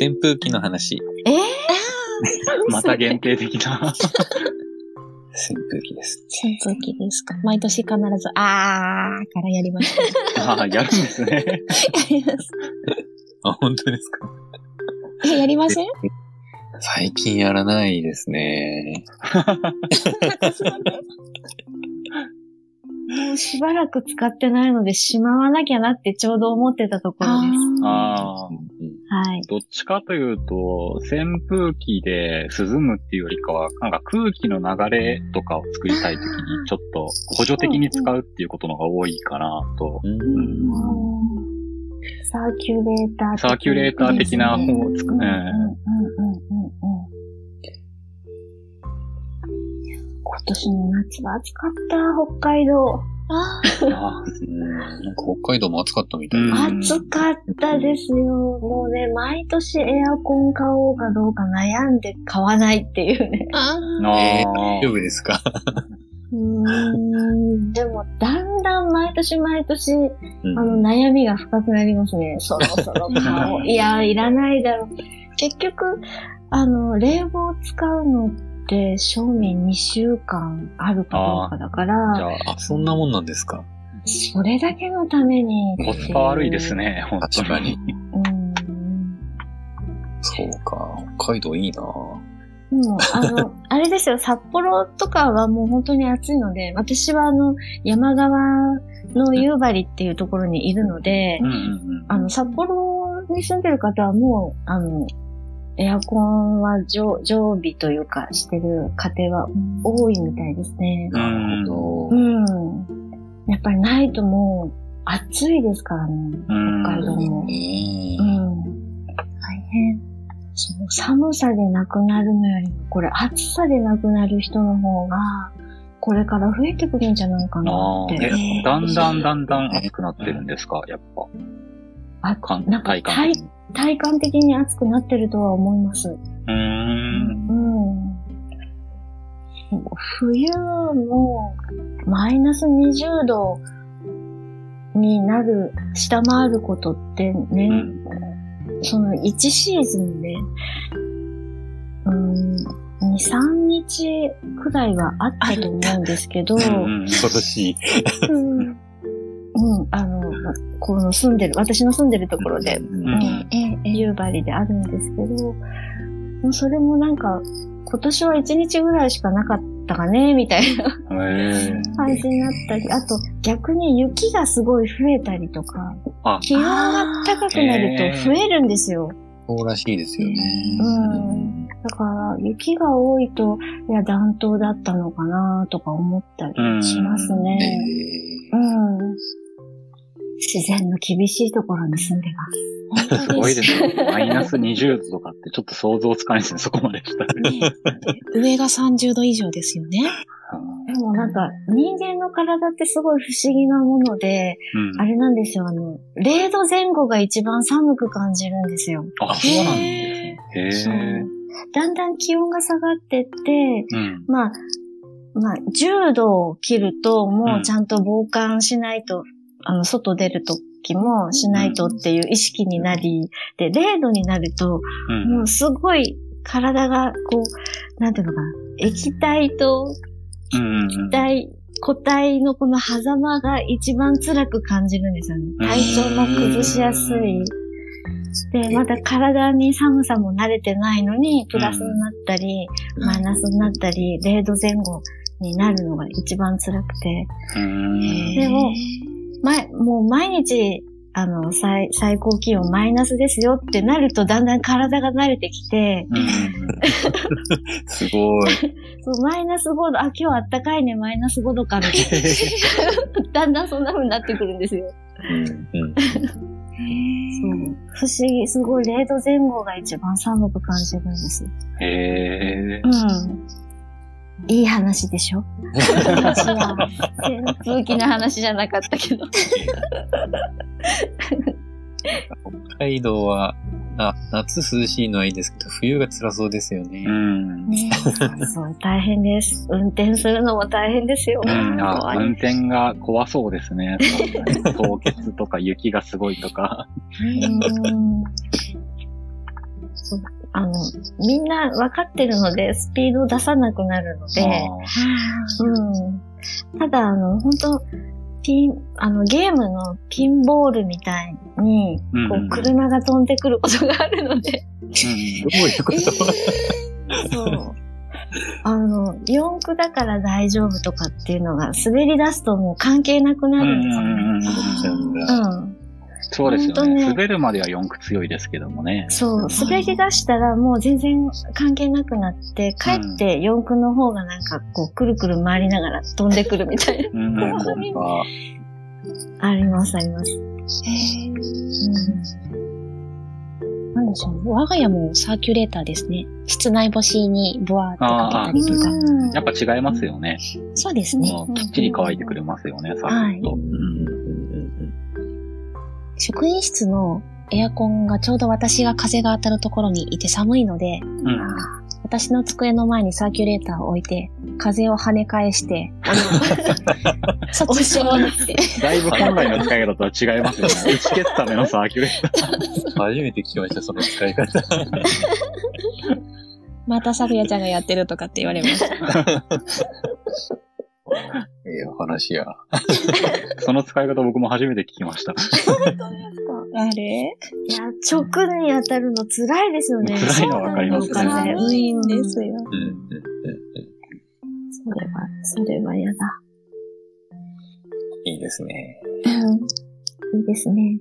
扇風機の話。えー、また限定的な。扇風機です。扇風機ですか。毎年必ず、あーからやりました。ああ、やるんですね。やります。あ、本当ですか？え、やりません？最近やらないですね。もうしばらく使ってないので、しまわなきゃなってちょうど思ってたところです。ああ。うんはい。どっちかというと、扇風機で涼むっていうよりかは、なんか空気の流れとかを作りたいときに、ちょっと補助的に使うっていうことのが多いかなと。うんサーキュレーター的サーキュレーター的な方をつく、うんうんうんうんうんうんうん今年の夏は暑かった、北海道。あうんなんか北海道も暑かったみたい。うん暑かったですよ。もうね、毎年エアコン買おうかどうか悩んで買わないっていうね。あえーあ大丈夫ですか？うーん。でも、だんだん毎年毎年、うんあの、悩みが深くなりますね。そろそろ買おう。いや、いらないだろう。結局、あの、冷房使うのって、賞味2週間あるかどうかだかじら、ゃあ、あ、そんなもんなんですかそれだけのために。コスパ悪いです。ね、本当確かに。うん。そうか。北海道いいなもう、あの、あれですよ、札幌とかはもう本当に暑いので、私はあの、山側の夕張っていうところにいるので、うんうんうん。あの、札幌に住んでる方はもう、あの、エアコンは常常備というかしてる家庭は多いみたいですね。うんなるほうど。ん。やっぱりないともう暑いですからね、うん北海道も。ううんん。大変。その寒さで亡くなるのよりも、これ暑さで亡くなる人の方が、これから増えてくるんじゃないかなって。え、だんだんだんだん暑くなってるんですか、やっぱ。あ感なんか体感。体感的に暑くなってるとは思います。うーん。うん。冬もマイナス20度になる、下回ることってね、その1シーズンで、うん、2、3日くらいはあったと思うんですけど、うんうん今年。うん、この住んでる、私の住んでるところで、夕張であるんですけど、もうそれもなんか、今年は1日ぐらいしかなかったかね、みたいな。感じになったり、あと逆に雪がすごい増えたりとか、あ、気温が高くなると増えるんですよ。そうらしいですよね。うん。だから、雪が多いと、いや、暖冬だったのかなとか思ったりしますえね。ーうん。自然の厳しいところに住んでます。すごいですよ。マイナス20度とかってちょっと想像つかないですね、そこまでしたら。ね上が30度以上ですよね。でもなんか、人間の体ってすごい不思議なもので、うん。あれなんですよ、あの、0度前後が一番寒く感じるんですよ。あ、そうなんですね。へえ。だんだん気温が下がってって、うん。まあ、まあ、10度を切ると、もうちゃんと防寒しないと、あの、外出るときもしないとっていう意識になり、で、0度になると、うんもうすごい体が、こう、なんていうのかな、液体とうん気体、固体のこの狭間が一番辛く感じるんですよね。体調も崩しやすい。で、また体に寒さも慣れてないのに、プラスになったり、マイナスになったり、0度前後になるのが一番辛くて。うん。でも前、もう毎日、あの、最、最高気温マイナスですよってなると、だんだん体が慣れてきて、すごい。そうマイナス5度、あ、今日あったかいね、マイナス5度か、みたいな。だんだんそんな風になってくるんですよ。うんうんそう。不思議、すごい0度前後が一番寒く感じるんです。へえ。うん。いい話でしょ？私は扇風機の話じゃなかったけど。北海道は、あ、夏涼しいのはいいですけど、冬が辛そうですよね。うん。ねそう、大変です。運転するのも大変ですよ。うん、あ運転が怖そうですね。凍結とか雪がすごいとか。うん あの、みんな分かってるので、スピードを出さなくなるので、うん。ただ、あの、本当ピン、あの、ゲームのピンボールみたいに、うんこう、車が飛んでくることがあるので、どういうこと？そう。あの、四駆だから大丈夫とかっていうのが、滑り出すともう関係なくなるんですよね。うん。そうですよねね。滑るまでは四駆強いですけどもね。そう、滑り出したらもう全然関係なくなって、帰って四駆の方がなんかこう、くるくる回りながら飛んでくるみたいうん うんあります、あります。へーうんなんでしょう。我が家もサーキュレーターですね。室内干しにブワーってかけたりとか。うんやっぱ違いますよね。そうですね。きっちり乾いてくれますよね、さっと。職員室のエアコンがちょうど私が風が当たるところにいて寒いので、うん。私の机の前にサーキュレーターを置いて、風を跳ね返して、そっちしようって。だいぶ本来の使い方とは違いますよね。打ち消すためのサーキュレーター。初めて聞きました、その使い方。またサクヤちゃんがやってるとかって言われました。話や。その使い方僕も初めて聞きました。あれ？いや、直に当たるの辛いですよね。辛いのはわかりますねそうなの寒いんですよ。うんうんうんそれは、それは嫌だ。いいですね。うん。いいですね。